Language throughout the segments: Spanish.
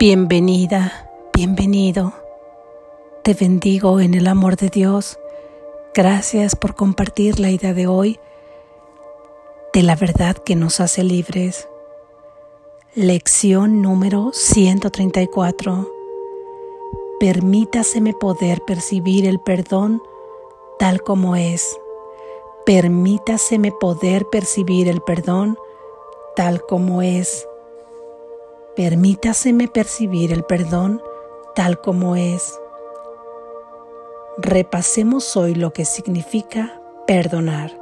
Bienvenida, bienvenido. Te bendigo en el amor de Dios. Gracias por compartir la idea de hoy de la verdad que nos hace libres. Lección número 134. Permítaseme poder percibir el perdón tal como es. Permítaseme poder percibir el perdón tal como es. Permítaseme percibir el perdón tal como es. Repasemos hoy lo que significa perdonar,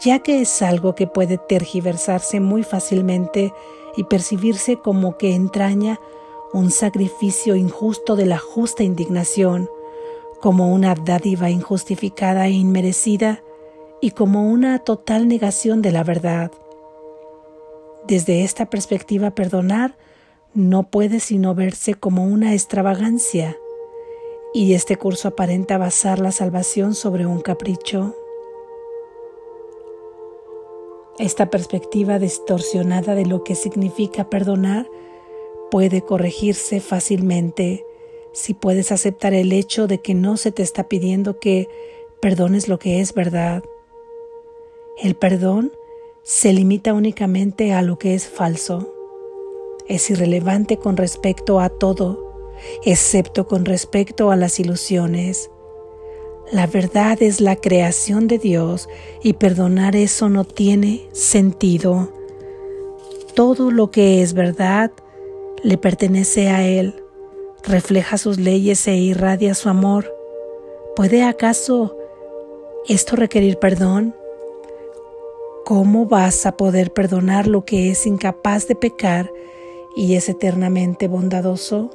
ya que es algo que puede tergiversarse muy fácilmente y percibirse como que entraña un sacrificio injusto de la justa indignación, como una dádiva injustificada e inmerecida y como una total negación de la verdad. Desde esta perspectiva, perdonar no puede sino verse como una extravagancia, y este curso aparenta basar la salvación sobre un capricho. Esta perspectiva distorsionada de lo que significa perdonar puede corregirse fácilmente si puedes aceptar el hecho de que no se te está pidiendo que perdones lo que es verdad. El perdón se limita únicamente a lo que es falso. Es irrelevante con respecto a todo, excepto con respecto a las ilusiones. La verdad es la creación de Dios y perdonar eso no tiene sentido. Todo lo que es verdad le pertenece a Él, refleja sus leyes e irradia su amor. ¿Puede acaso esto requerir perdón? ¿Cómo vas a poder perdonar lo que es incapaz de pecar y es eternamente bondadoso?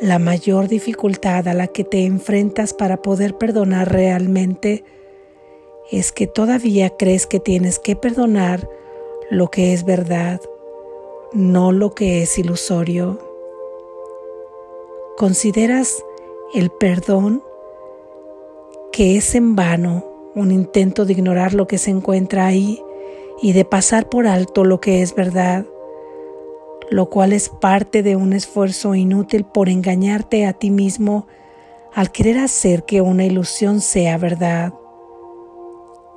La mayor dificultad a la que te enfrentas para poder perdonar realmente es que todavía crees que tienes que perdonar lo que es verdad, no lo que es ilusorio. Consideras el perdón que es en vano un intento de ignorar lo que se encuentra ahí y de pasar por alto lo que es verdad, lo cual es parte de un esfuerzo inútil por engañarte a ti mismo al querer hacer que una ilusión sea verdad.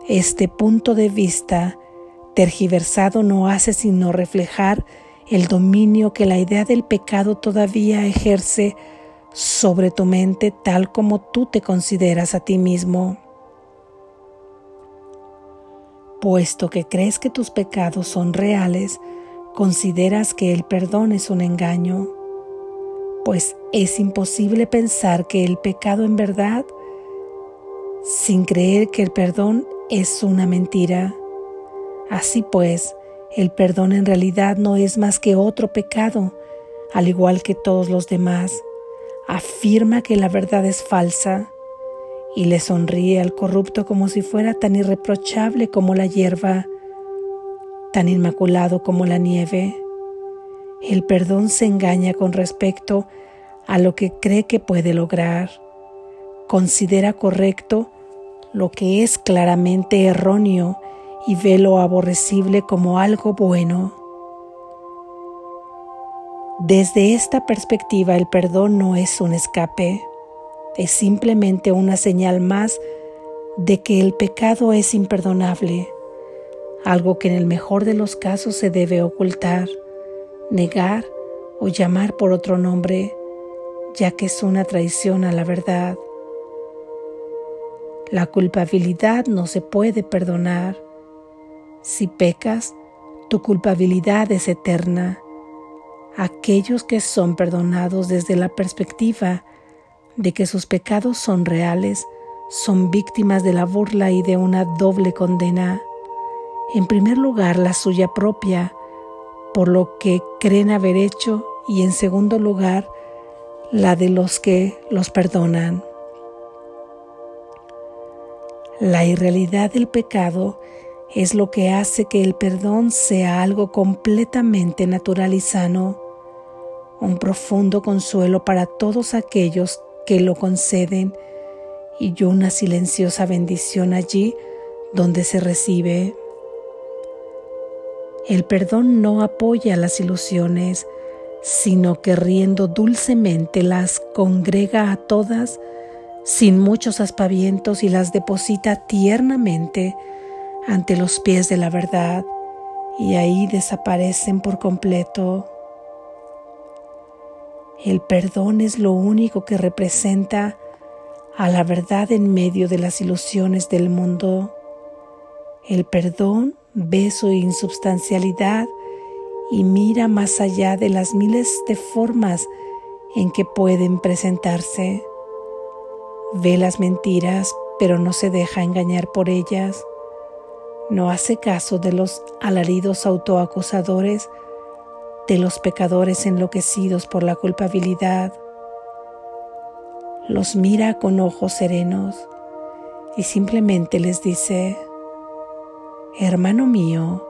Este punto de vista tergiversado no hace sino reflejar el dominio que la idea del pecado todavía ejerce sobre tu mente tal como tú te consideras a ti mismo puesto que crees que tus pecados son reales, consideras que el perdón es un engaño, pues es imposible pensar que el pecado en verdad sin creer que el perdón es una mentira. Así pues, el perdón en realidad no es más que otro pecado, al igual que todos los demás. Afirma que la verdad es falsa y le sonríe al corrupto como si fuera tan irreprochable como la hierba, tan inmaculado como la nieve. El perdón se engaña con respecto a lo que cree que puede lograr. Considera correcto lo que es claramente erróneo y ve lo aborrecible como algo bueno. Desde esta perspectiva el perdón no es un escape es simplemente una señal más de que el pecado es imperdonable, algo que en el mejor de los casos se debe ocultar, negar o llamar por otro nombre, ya que es una traición a la verdad. La culpabilidad no se puede perdonar. Si pecas, tu culpabilidad es eterna. Aquellos que son perdonados desde la perspectiva de que sus pecados son reales, son víctimas de la burla y de una doble condena. En primer lugar, la suya propia, por lo que creen haber hecho, y en segundo lugar, la de los que los perdonan. La irrealidad del pecado es lo que hace que el perdón sea algo completamente natural y sano, un profundo consuelo para todos aquellos que lo conceden y una silenciosa bendición allí donde se recibe. El perdón no apoya las ilusiones, sino que riendo dulcemente las congrega a todas sin muchos aspavientos y las deposita tiernamente ante los pies de la verdad y ahí desaparecen por completo. El perdón es lo único que representa a la verdad en medio de las ilusiones del mundo. El perdón ve su insubstancialidad y mira más allá de las miles de formas en que pueden presentarse. Ve las mentiras, pero no se deja engañar por ellas. No hace caso de los alaridos autoacusadores, de los pecadores enloquecidos por la culpabilidad. Los mira con ojos serenos y simplemente les dice, hermano mío,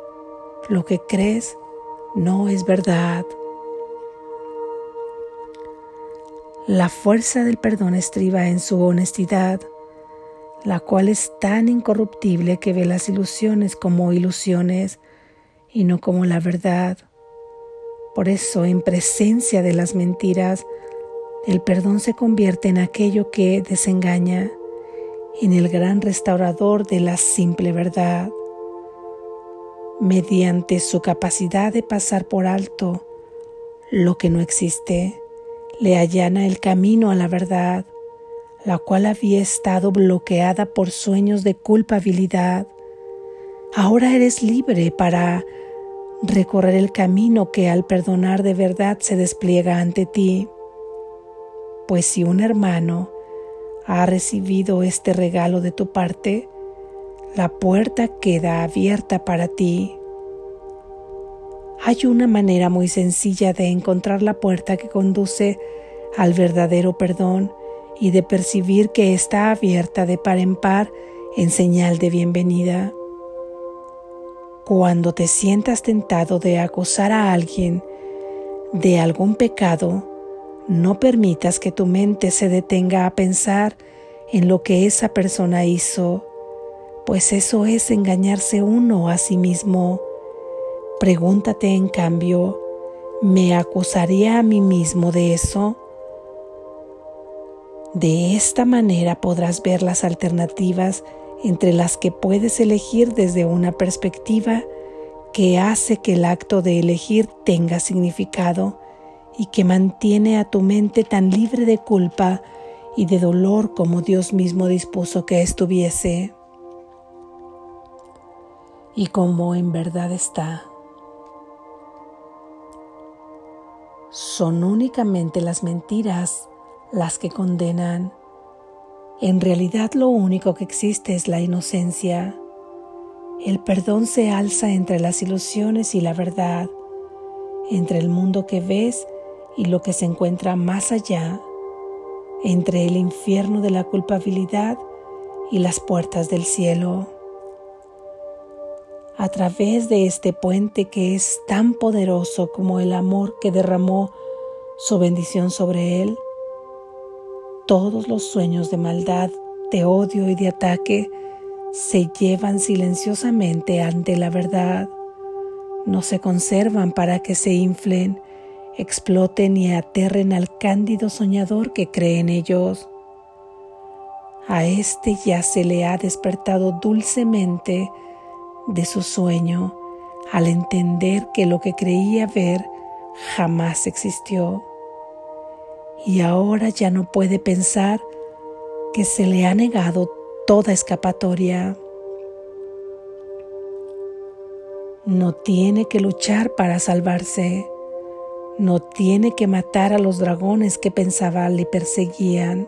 lo que crees no es verdad. La fuerza del perdón estriba en su honestidad, la cual es tan incorruptible que ve las ilusiones como ilusiones y no como la verdad. Por eso, en presencia de las mentiras, el perdón se convierte en aquello que desengaña, en el gran restaurador de la simple verdad. Mediante su capacidad de pasar por alto lo que no existe, le allana el camino a la verdad, la cual había estado bloqueada por sueños de culpabilidad. Ahora eres libre para recorrer el camino que al perdonar de verdad se despliega ante ti. Pues si un hermano ha recibido este regalo de tu parte, la puerta queda abierta para ti. Hay una manera muy sencilla de encontrar la puerta que conduce al verdadero perdón y de percibir que está abierta de par en par en señal de bienvenida. Cuando te sientas tentado de acusar a alguien de algún pecado, no permitas que tu mente se detenga a pensar en lo que esa persona hizo, pues eso es engañarse uno a sí mismo Pregúntate en cambio, ¿me acusaría a mí mismo de eso? De esta manera podrás ver las alternativas entre las que puedes elegir desde una perspectiva que hace que el acto de elegir tenga significado y que mantiene a tu mente tan libre de culpa y de dolor como Dios mismo dispuso que estuviese y como en verdad está. Son únicamente las mentiras las que condenan. En realidad lo único que existe es la inocencia. El perdón se alza entre las ilusiones y la verdad, entre el mundo que ves y lo que se encuentra más allá, entre el infierno de la culpabilidad y las puertas del cielo a través de este puente que es tan poderoso como el amor que derramó su bendición sobre él, todos los sueños de maldad, de odio y de ataque se llevan silenciosamente ante la verdad, no se conservan para que se inflen, exploten y aterren al cándido soñador que cree en ellos. A este ya se le ha despertado dulcemente de su sueño al entender que lo que creía ver jamás existió. Y ahora ya no puede pensar que se le ha negado toda escapatoria. No tiene que luchar para salvarse. No tiene que matar a los dragones que pensaba le perseguían.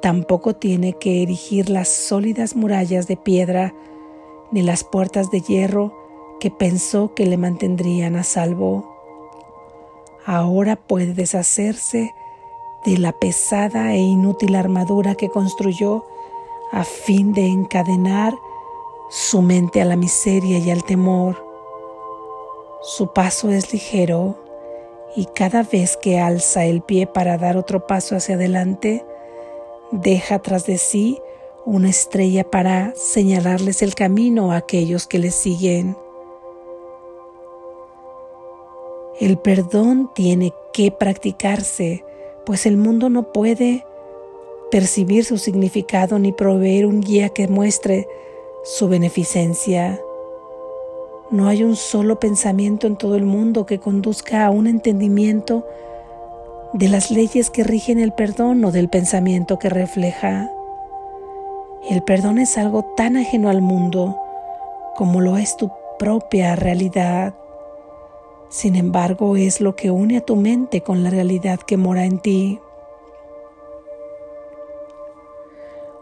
Tampoco tiene que erigir las sólidas murallas de piedra ni las puertas de hierro que pensó que le mantendrían a salvo. Ahora puede deshacerse de la pesada e inútil armadura que construyó a fin de encadenar su mente a la miseria y al temor. Su paso es ligero y cada vez que alza el pie para dar otro paso hacia adelante, deja tras de sí una estrella para señalarles el camino a aquellos que le siguen. El perdón tiene que practicarse, pues el mundo no puede percibir su significado ni proveer un guía que muestre su beneficencia. No hay un solo pensamiento en todo el mundo que conduzca a un entendimiento de las leyes que rigen el perdón o del pensamiento que refleja. El perdón es algo tan ajeno al mundo como lo es tu propia realidad. Sin embargo, es lo que une a tu mente con la realidad que mora en ti.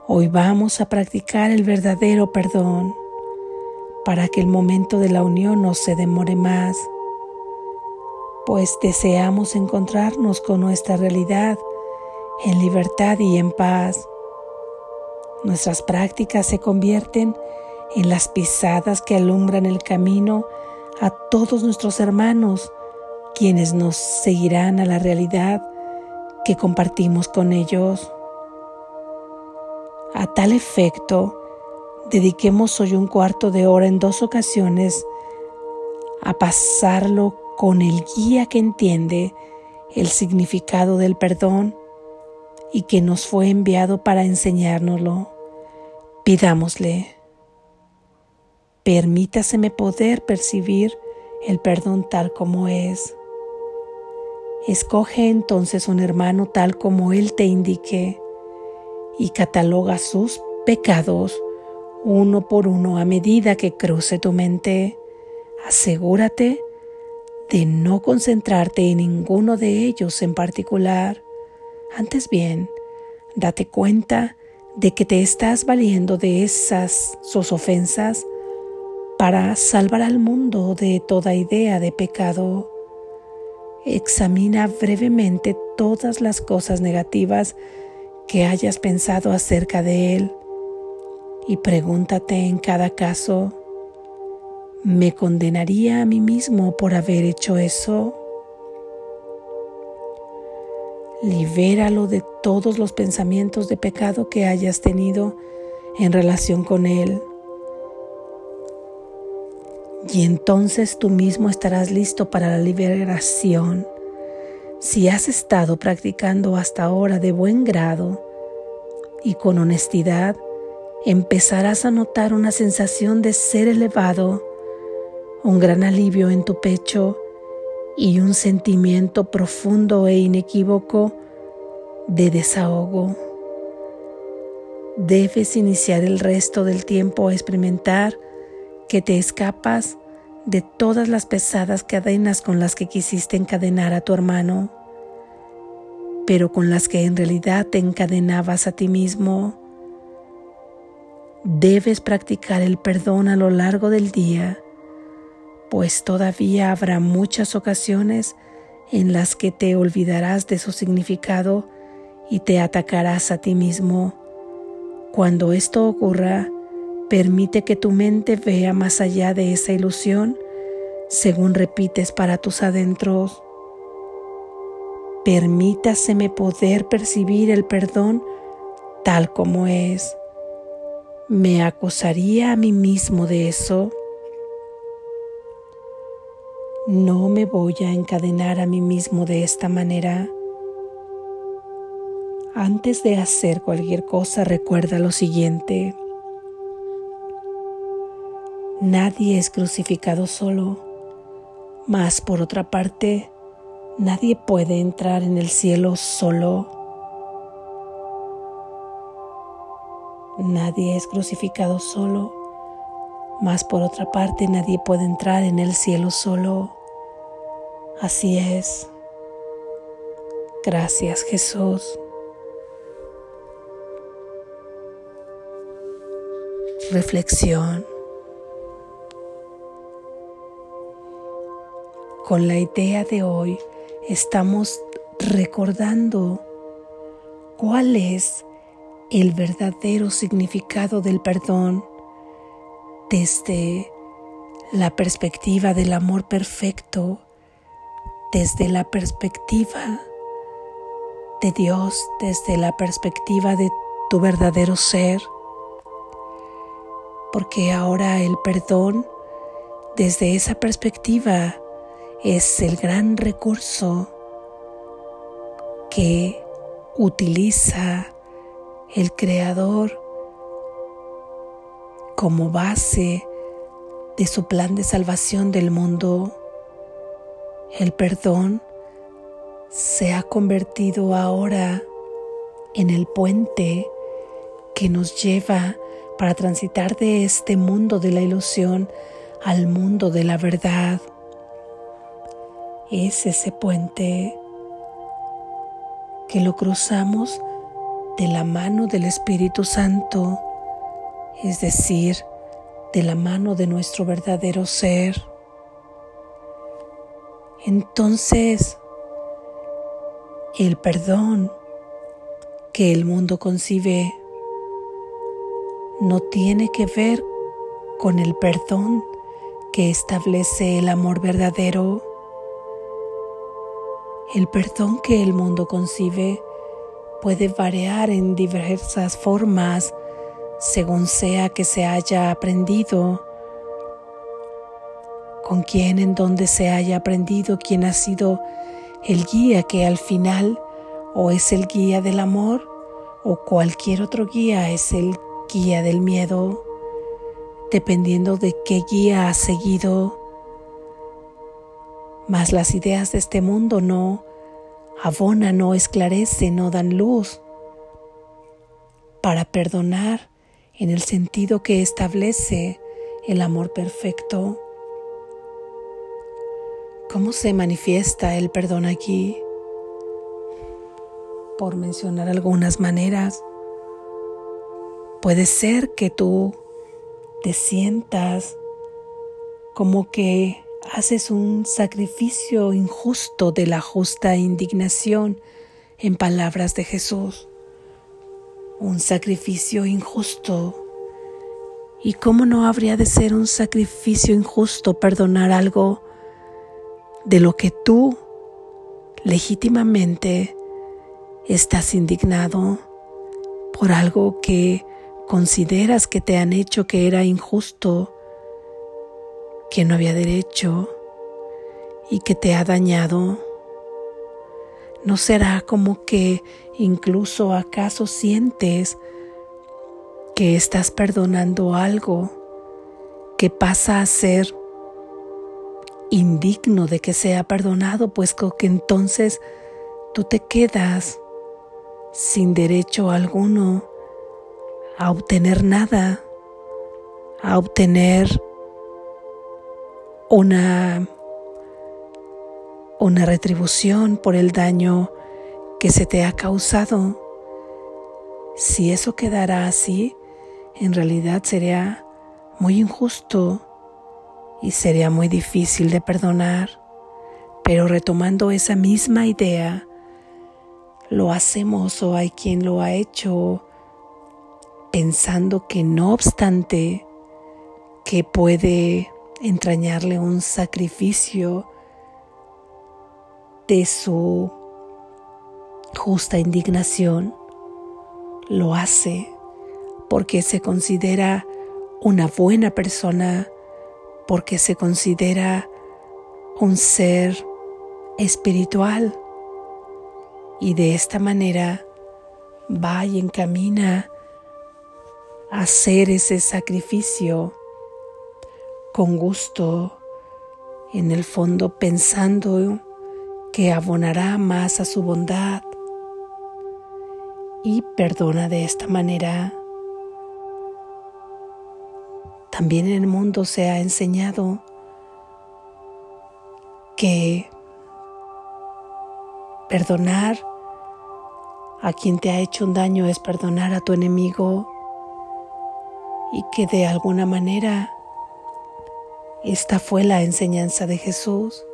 Hoy vamos a practicar el verdadero perdón para que el momento de la unión no se demore más, pues deseamos encontrarnos con nuestra realidad en libertad y en paz. Nuestras prácticas se convierten en las pisadas que alumbran el camino a todos nuestros hermanos, quienes nos seguirán a la realidad que compartimos con ellos. A tal efecto, dediquemos hoy un cuarto de hora en dos ocasiones a pasarlo con el guía que entiende el significado del perdón y que nos fue enviado para enseñárnoslo. Pidámosle. Permítaseme poder percibir el perdón tal como es. Escoge entonces un hermano tal como Él te indique y cataloga sus pecados uno por uno a medida que cruce tu mente. Asegúrate de no concentrarte en ninguno de ellos en particular. Antes bien, date cuenta de que te estás valiendo de esas sus ofensas para salvar al mundo de toda idea de pecado. Examina brevemente todas las cosas negativas que hayas pensado acerca de él y pregúntate en cada caso, ¿me condenaría a mí mismo por haber hecho eso? Libéralo de todos los pensamientos de pecado que hayas tenido en relación con él y entonces tú mismo estarás listo para la liberación. Si has estado practicando hasta ahora de buen grado y con honestidad, empezarás a notar una sensación de ser elevado, un gran alivio en tu pecho y un sentimiento profundo e inequívoco de desahogo. Debes iniciar el resto del tiempo a experimentar que te escapas de todas las pesadas cadenas con las que quisiste encadenar a tu hermano, pero con las que en realidad te encadenabas a ti mismo. Debes practicar el perdón a lo largo del día, pues todavía habrá muchas ocasiones en las que te olvidarás de su significado y te atacarás a ti mismo. Cuando esto ocurra, Permite que tu mente vea más allá de esa ilusión según repites para tus adentros. Permítaseme poder percibir el perdón tal como es. ¿Me acusaría a mí mismo de eso? No me voy a encadenar a mí mismo de esta manera. Antes de hacer cualquier cosa recuerda lo siguiente. Nadie es crucificado solo, mas por otra parte, nadie puede entrar en el cielo solo. Nadie es crucificado solo, mas por otra parte nadie puede entrar en el cielo solo. Así es. Gracias Jesús. Reflexión. Con la idea de hoy estamos recordando cuál es el verdadero significado del perdón desde la perspectiva del amor perfecto, desde la perspectiva de Dios, desde la perspectiva de tu verdadero ser, porque ahora el perdón desde esa perspectiva es el gran recurso que utiliza el Creador como base de su plan de salvación del mundo. El perdón se ha convertido ahora en el puente que nos lleva para transitar de este mundo de la ilusión al mundo de la verdad. Es ese puente que lo cruzamos de la mano del Espíritu Santo, es decir, de la mano de nuestro verdadero ser. Entonces, el perdón que el mundo concibe no tiene que ver con el perdón que establece el amor verdadero. El perdón que el mundo concibe puede variar en diversas formas según sea que se haya aprendido, con quién, en dónde se haya aprendido, quién ha sido el guía que al final o es el guía del amor o cualquier otro guía es el guía del miedo, dependiendo de qué guía ha seguido. Mas las ideas de este mundo no abonan, no esclarecen, no dan luz para perdonar en el sentido que establece el amor perfecto. ¿Cómo se manifiesta el perdón aquí? Por mencionar algunas maneras, puede ser que tú te sientas como que haces un sacrificio injusto de la justa indignación en palabras de Jesús un sacrificio injusto. ¿Y cómo no habría de ser un sacrificio injusto perdonar algo de lo que tú legítimamente estás indignado por algo que consideras que te han hecho que era injusto, que no había derecho y que te ha dañado? ¿No será como que incluso acaso sientes que estás perdonando algo que pasa a ser indigno de que sea perdonado, pues que entonces tú te quedas sin derecho alguno a obtener nada, a obtener una una retribución por el daño que se te ha causado. Si eso quedara así, en realidad sería muy injusto y sería muy difícil de perdonar. Pero retomando esa misma idea, lo hacemos o hay quien lo ha hecho pensando que no obstante que puede entrañarle un sacrificio de su justa indignación, lo hace porque se considera una buena persona, porque se considera un ser espiritual. Y de esta manera va y encamina a hacer ese sacrificio con gusto, en el fondo pensando que abonará más a su bondad y perdona de esta manera. También en el mundo se ha enseñado que perdonar a quien te ha hecho un daño es perdonar a tu enemigo y que de alguna manera esta fue la enseñanza de Jesús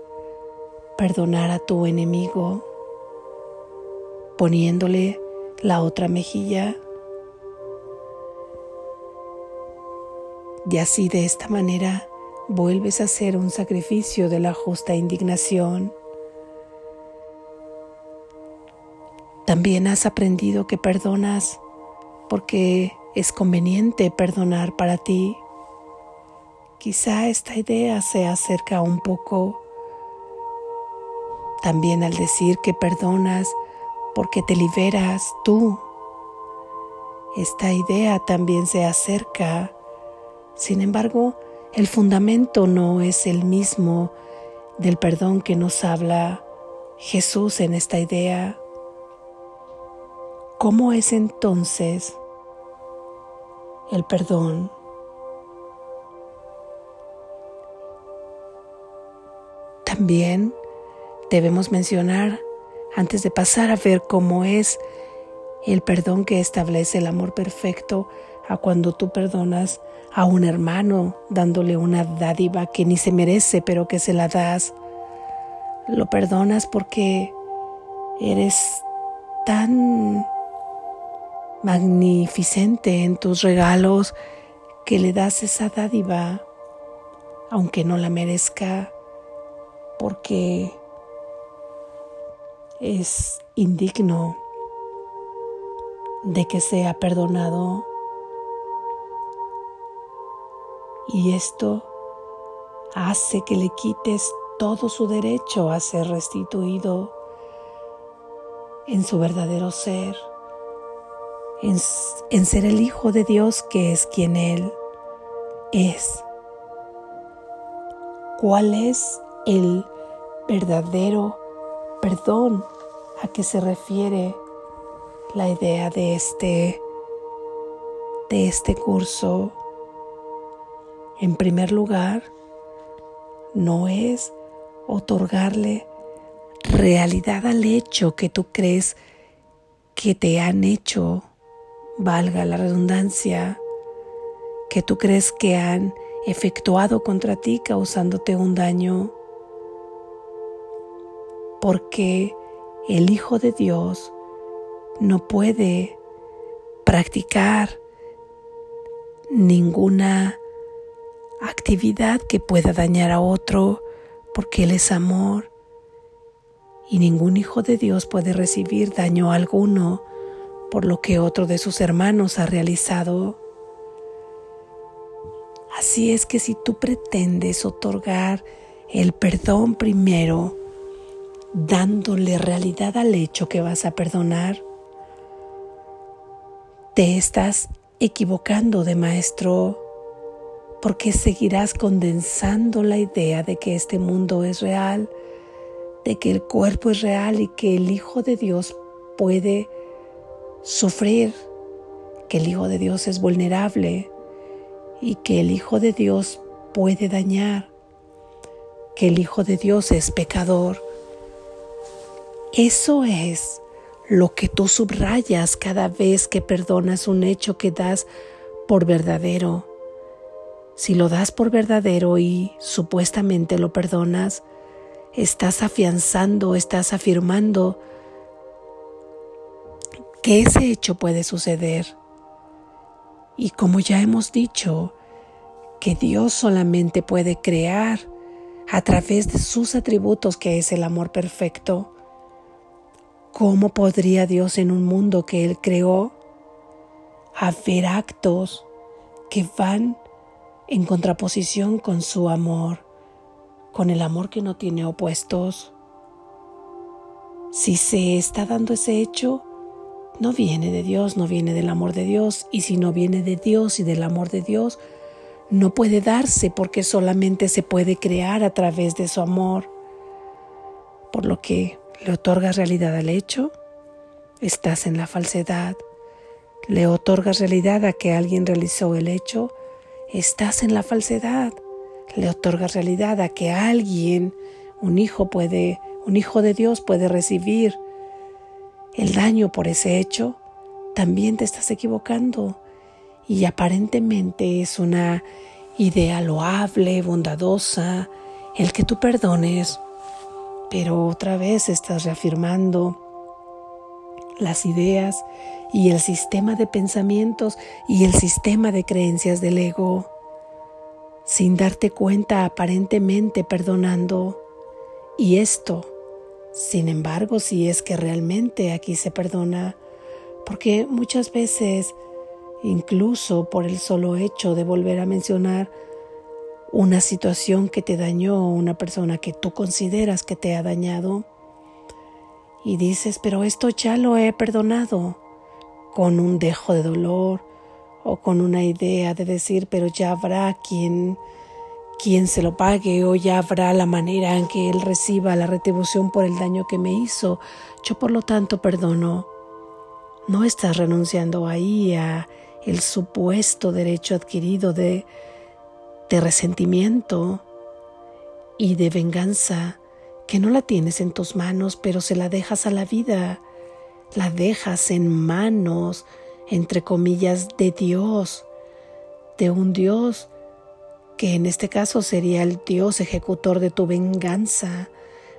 perdonar a tu enemigo poniéndole la otra mejilla. Y así de esta manera vuelves a hacer un sacrificio de la justa indignación. También has aprendido que perdonas porque es conveniente perdonar para ti. Quizá esta idea se acerca un poco También al decir que perdonas porque te liberas tú. Esta idea también se acerca. Sin embargo, el fundamento no es el mismo del perdón que nos habla Jesús en esta idea. ¿Cómo es entonces el perdón? También debemos mencionar, antes de pasar a ver cómo es el perdón que establece el amor perfecto, a cuando tú perdonas a un hermano dándole una dádiva que ni se merece, pero que se la das. Lo perdonas porque eres tan magnificente en tus regalos que le das esa dádiva, aunque no la merezca, porque es indigno de que sea perdonado. Y esto hace que le quites todo su derecho a ser restituido en su verdadero ser, en, ser el Hijo de Dios que es quien Él es. ¿Cuál es el verdadero perdón a que se refiere la idea de este de este curso. En primer lugar no es otorgarle realidad al hecho que tú crees que te han hecho, valga la redundancia, que tú crees que han efectuado contra ti causándote un daño, porque el Hijo de Dios no puede practicar ninguna actividad que pueda dañar a otro porque Él es amor y ningún hijo de Dios puede recibir daño alguno por lo que otro de sus hermanos ha realizado. Así es que si tú pretendes otorgar el perdón primero, dándole realidad al hecho que vas a perdonar, te estás equivocando de maestro porque seguirás condensando la idea de que este mundo es real, de que el cuerpo es real y que el Hijo de Dios puede sufrir, que el Hijo de Dios es vulnerable y que el Hijo de Dios puede dañar, que el Hijo de Dios es pecador. Eso es lo que tú subrayas cada vez que perdonas un hecho que das por verdadero. Si lo das por verdadero y supuestamente lo perdonas, estás afianzando, estás afirmando que ese hecho puede suceder. Y como ya hemos dicho, que Dios solamente puede crear a través de sus atributos, que es el amor perfecto, ¿Cómo podría Dios en un mundo que Él creó hacer actos que van en contraposición con su amor, con el amor que no tiene opuestos? Si se está dando ese hecho, no viene de Dios, no viene del amor de Dios, y si no viene de Dios y del amor de Dios, no puede darse porque solamente se puede crear a través de su amor. Por lo que ¿Le otorgas realidad al hecho? Estás en la falsedad. ¿Le otorgas realidad a que alguien realizó el hecho? Estás en la falsedad. ¿Le otorgas realidad a que alguien, un hijo puede, un hijo de Dios puede recibir el daño por ese hecho? También te estás equivocando. Y aparentemente es una idea loable, bondadosa, el que tú perdones pero otra vez estás reafirmando las ideas y el sistema de pensamientos y el sistema de creencias del ego, sin darte cuenta aparentemente perdonando. Y esto, sin embargo, si es que realmente aquí se perdona, porque muchas veces, incluso por el solo hecho de volver a mencionar una situación que te dañó, una persona que tú consideras que te ha dañado, y dices, pero esto ya lo he perdonado, con un dejo de dolor o con una idea de decir, pero ya habrá quien, quien se lo pague o ya habrá la manera en que él reciba la retribución por el daño que me hizo. Yo por lo tanto perdono. No estás renunciando ahí a el supuesto derecho adquirido de, de resentimiento y de venganza que no la tienes en tus manos, pero se la dejas a la vida, la dejas en manos, entre comillas, de Dios, de un Dios que en este caso sería el Dios ejecutor de tu venganza,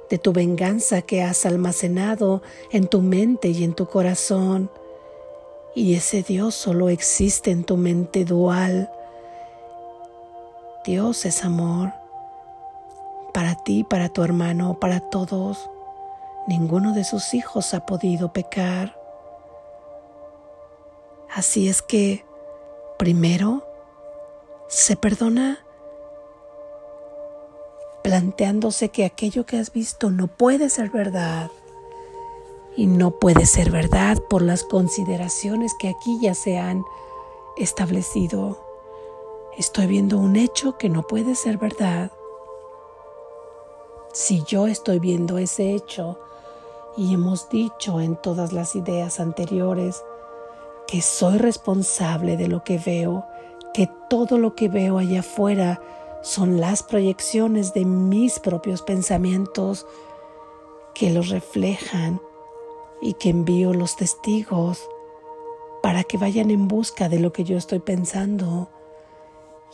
de tu venganza que has almacenado en tu mente y en tu corazón. Y ese Dios solo existe en tu mente dual. Dios es amor para ti, para tu hermano, para todos. Ninguno de sus hijos ha podido pecar. Así es que, primero, se perdona planteándose que aquello que has visto no puede ser verdad. Y no puede ser verdad por las consideraciones que aquí ya se han establecido. Estoy viendo un hecho que no puede ser verdad. Si yo estoy viendo ese hecho y hemos dicho en todas las ideas anteriores que soy responsable de lo que veo, que todo lo que veo allá afuera son las proyecciones de mis propios pensamientos que los reflejan y que envío los testigos para que vayan en busca de lo que yo estoy pensando.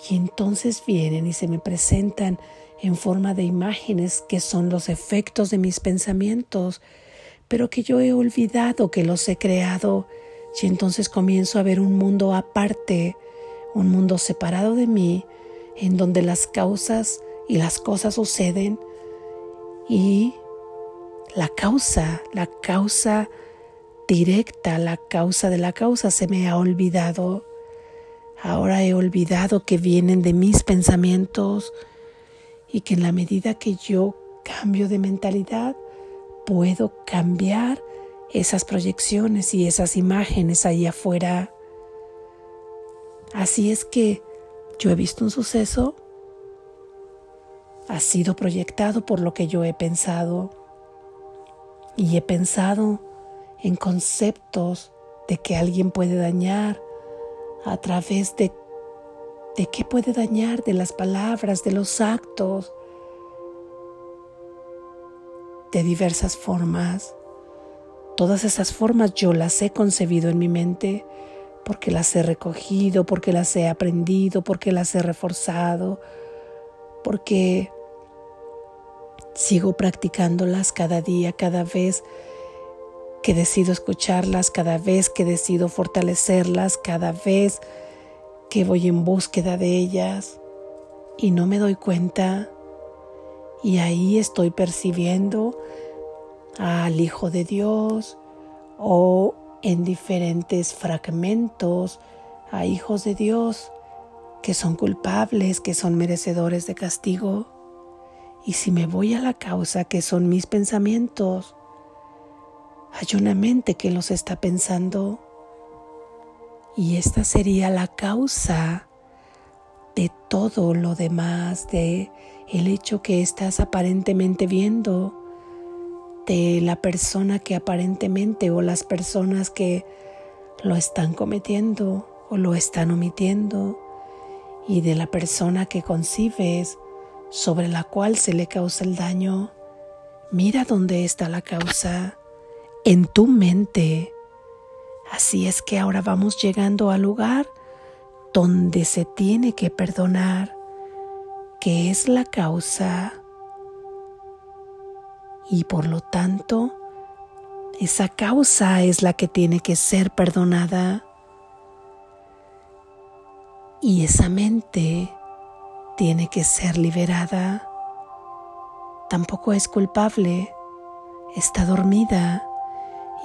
Y entonces vienen y se me presentan en forma de imágenes que son los efectos de mis pensamientos, pero que yo he olvidado que los he creado y entonces comienzo a ver un mundo aparte, un mundo separado de mí, en donde las causas y las cosas suceden y la causa, la causa directa, la causa de la causa se me ha olvidado. Ahora he olvidado que vienen de mis pensamientos, y que en la medida que yo cambio de mentalidad, puedo cambiar esas proyecciones y esas imágenes ahí afuera. Así es que yo he visto un suceso, ha sido proyectado por lo que yo he pensado y he pensado en conceptos de que alguien puede dañar a través de de qué puede dañar de las palabras, de los actos, de diversas formas. Todas esas formas yo las he concebido en mi mente porque las he recogido, porque las he aprendido, porque las he reforzado, porque sigo practicándolas cada día, cada vez que decido escucharlas, cada vez que decido fortalecerlas, cada vez que voy en búsqueda de ellas y no me doy cuenta y ahí estoy percibiendo al Hijo de Dios o en diferentes fragmentos a hijos de Dios que son culpables, que son merecedores de castigo. Y si me voy a la causa que son mis pensamientos, hay una mente que los está pensando y esta sería la causa de todo lo demás, de el hecho que estás aparentemente viendo, de la persona que aparentemente o las personas que lo están cometiendo o lo están omitiendo y de la persona que concibes sobre la cual se le causa el daño. Mira dónde está la causa, en tu mente Así es que ahora vamos llegando al lugar donde se tiene que perdonar, que es la causa. Y por lo tanto, esa causa es la que tiene que ser perdonada. Y esa mente tiene que ser liberada. Tampoco es culpable, está dormida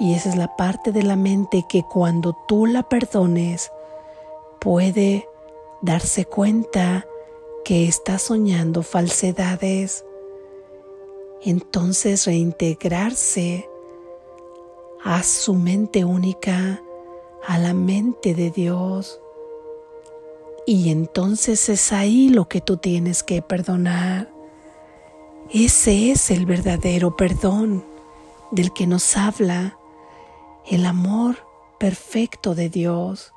y esa es la parte de la mente que cuando tú la perdones puede darse cuenta que está soñando falsedades. Entonces reintegrarse a su mente única, a la mente de Dios. Y entonces es ahí lo que tú tienes que perdonar. Ese es el verdadero perdón del que nos habla el amor perfecto de Dios.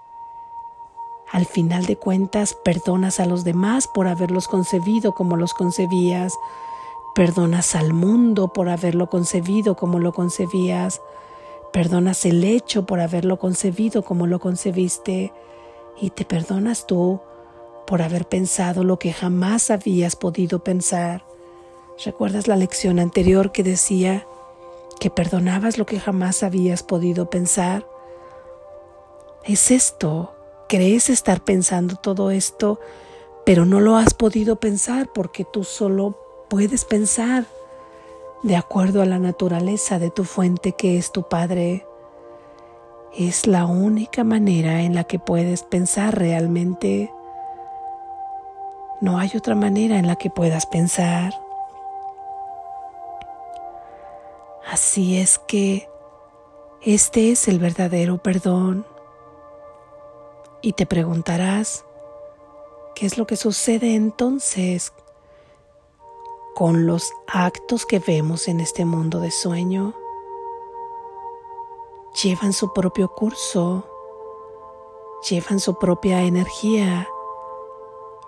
Al final de cuentas, perdonas a los demás por haberlos concebido como los concebías. Perdonas al mundo por haberlo concebido como lo concebías. Perdonas el hecho por haberlo concebido como lo concebiste. Y te perdonas tú por haber pensado lo que jamás habías podido pensar. ¿Recuerdas la lección anterior que decía que perdonabas lo que jamás habías podido pensar? Es esto, crees estar pensando todo esto, pero no lo has podido pensar porque tú solo puedes pensar de acuerdo a la naturaleza de tu fuente que es tu Padre. Es la única manera en la que puedes pensar realmente. No hay otra manera en la que puedas pensar. Así es que este es el verdadero perdón. Y te preguntarás, ¿qué es lo que sucede entonces con los actos que vemos en este mundo de sueño? Llevan su propio curso, llevan su propia energía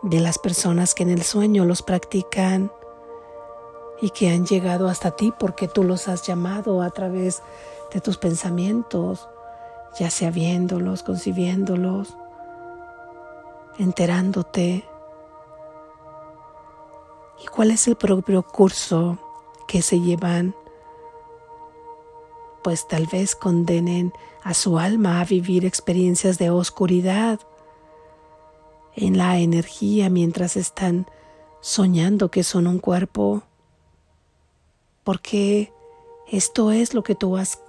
de las personas que en el sueño los practican y que han llegado hasta ti porque tú los has llamado a través de tus pensamientos, ya sea viéndolos, concibiéndolos, enterándote. ¿Y cuál es el propio curso que se llevan? Pues tal vez condenen a su alma a vivir experiencias de oscuridad en la energía mientras están soñando que son un cuerpo porque esto es lo que tú has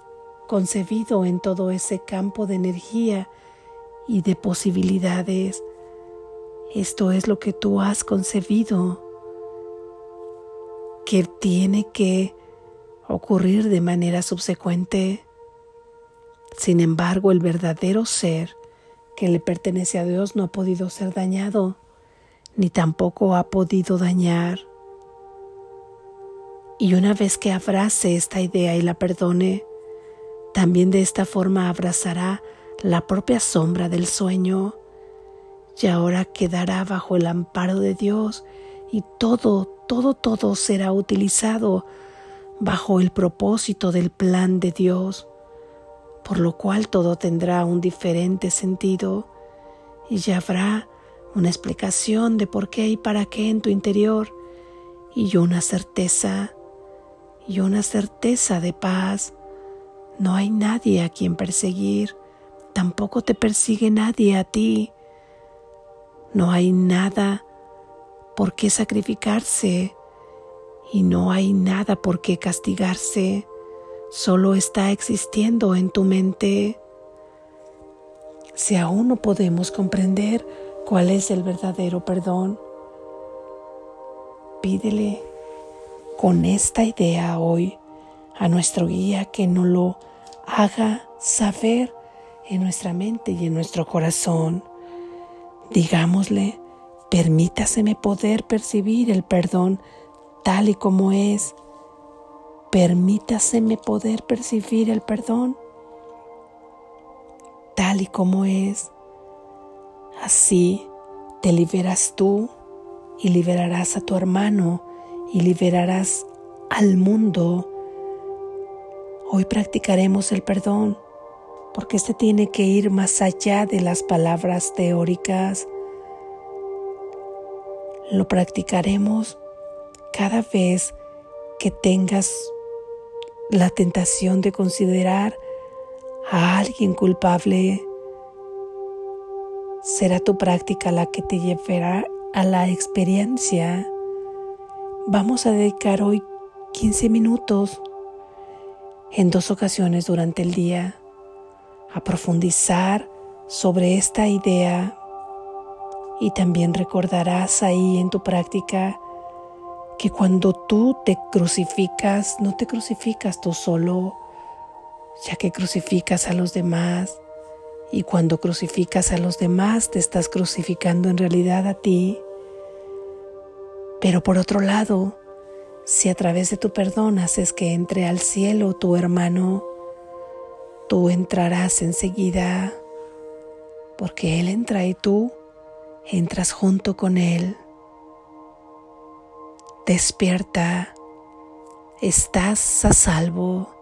concebido en todo ese campo de energía y de posibilidades. Esto es lo que tú has concebido que tiene que ocurrir de manera subsecuente. Sin embargo, el verdadero ser que le pertenece a Dios no ha podido ser dañado, ni tampoco ha podido dañar. Y una vez que abrace esta idea y la perdone, también de esta forma abrazará la propia sombra del sueño y ahora quedará bajo el amparo de Dios y todo, todo, todo será utilizado bajo el propósito del plan de Dios, por lo cual todo tendrá un diferente sentido y ya habrá una explicación de por qué y para qué en tu interior y una certeza y una certeza de paz. No hay nadie a quien perseguir, tampoco te persigue nadie a ti. No hay nada por qué sacrificarse y no hay nada por qué castigarse, solo está existiendo en tu mente. Si aún no podemos comprender cuál es el verdadero perdón, pídele con esta idea hoy a nuestro guía que nos lo haga saber en nuestra mente y en nuestro corazón. Digámosle, permítaseme poder percibir el perdón tal y como es. Permítaseme poder percibir el perdón tal y como es. Así te liberas tú y liberarás a tu hermano y liberarás al mundo. Hoy practicaremos el perdón porque este tiene que ir más allá de las palabras teóricas. Lo practicaremos cada vez que tengas la tentación de considerar a alguien culpable. Será tu práctica la que te llevará a la experiencia Vamos a dedicar hoy 15 minutos en dos ocasiones durante el día a profundizar sobre esta idea y también recordarás ahí en tu práctica que cuando tú te crucificas, no te crucificas tú solo, ya que crucificas a los demás y cuando crucificas a los demás te estás crucificando en realidad a ti. Pero por otro lado, si a través de tu perdón haces que entre al cielo tu hermano, tú entrarás enseguida, porque Él entra y tú entras junto con Él. Despierta, estás a salvo